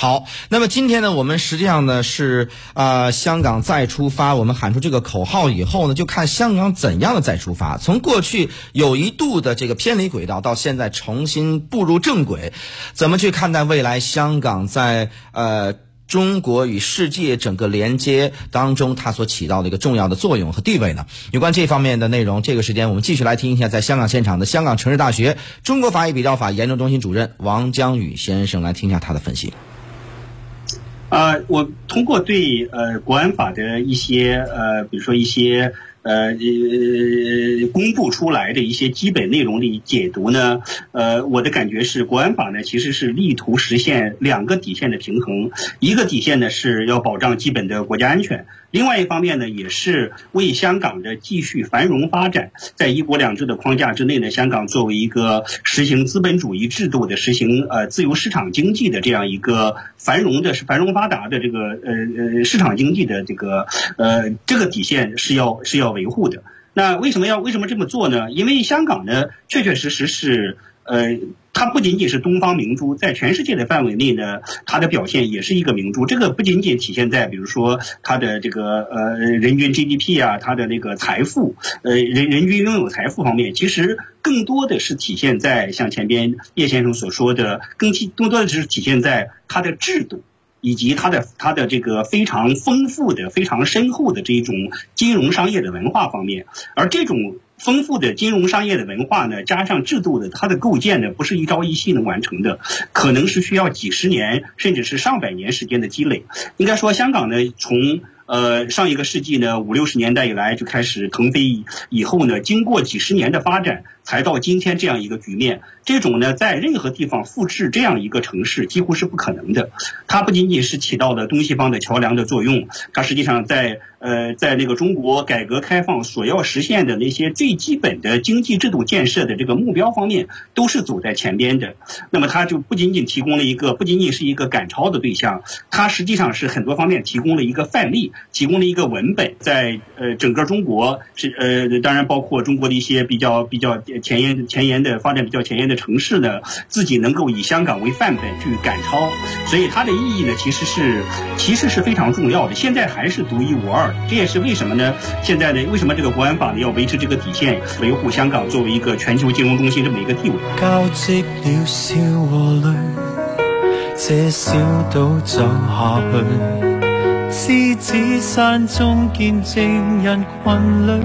好，那么今天呢，我们实际上呢是啊，香港再出发。我们喊出这个口号以后呢，就看香港怎样的再出发。从过去有一度的这个偏离轨道，到现在重新步入正轨，怎么去看待未来香港在呃中国与世界整个连接当中它所起到的一个重要的作用和地位呢？有关这方面的内容，这个时间我们继续来听一下，在香港现场的香港城市大学中国法医比较法研究中心主任王江宇先生来听一下他的分析。呃，我通过对呃国安法的一些呃，比如说一些呃公布出来的一些基本内容的解读呢，呃，我的感觉是国安法呢其实是力图实现两个底线的平衡，一个底线呢是要保障基本的国家安全。另外一方面呢，也是为香港的继续繁荣发展，在一国两制的框架之内呢，香港作为一个实行资本主义制度的、实行呃自由市场经济的这样一个繁荣的、是繁荣发达的这个呃呃市场经济的这个呃这个底线是要是要维护的。那为什么要为什么这么做呢？因为香港呢，确确实实是。呃，它不仅仅是东方明珠，在全世界的范围内呢，它的表现也是一个明珠。这个不仅仅体现在，比如说它的这个呃人均 GDP 啊，它的那个财富，呃人人均拥有财富方面，其实更多的是体现在像前边叶先生所说的，更更多的是体现在它的制度，以及它的它的这个非常丰富的、非常深厚的这种金融商业的文化方面，而这种。丰富的金融商业的文化呢，加上制度的它的构建呢，不是一朝一夕能完成的，可能是需要几十年甚至是上百年时间的积累。应该说，香港呢，从呃上一个世纪呢五六十年代以来就开始腾飞，以后呢，经过几十年的发展，才到今天这样一个局面。这种呢，在任何地方复制这样一个城市几乎是不可能的。它不仅仅是起到了东西方的桥梁的作用，它实际上在。呃，在那个中国改革开放所要实现的那些最基本的经济制度建设的这个目标方面，都是走在前边的。那么，它就不仅仅提供了一个，不仅仅是一个赶超的对象，它实际上是很多方面提供了一个范例，提供了一个文本，在呃整个中国是呃，当然包括中国的一些比较比较前沿前沿的发展比较前沿的城市呢，自己能够以香港为范本去赶超，所以它的意义呢，其实是其实是非常重要的。现在还是独一无二。这也是为什么呢？现在呢，为什么这个国安法呢要维持这个底线，维护香港作为一个全球金融中心这么一个地位？交织了笑和泪，这小岛走下去，狮子山中见证人群里。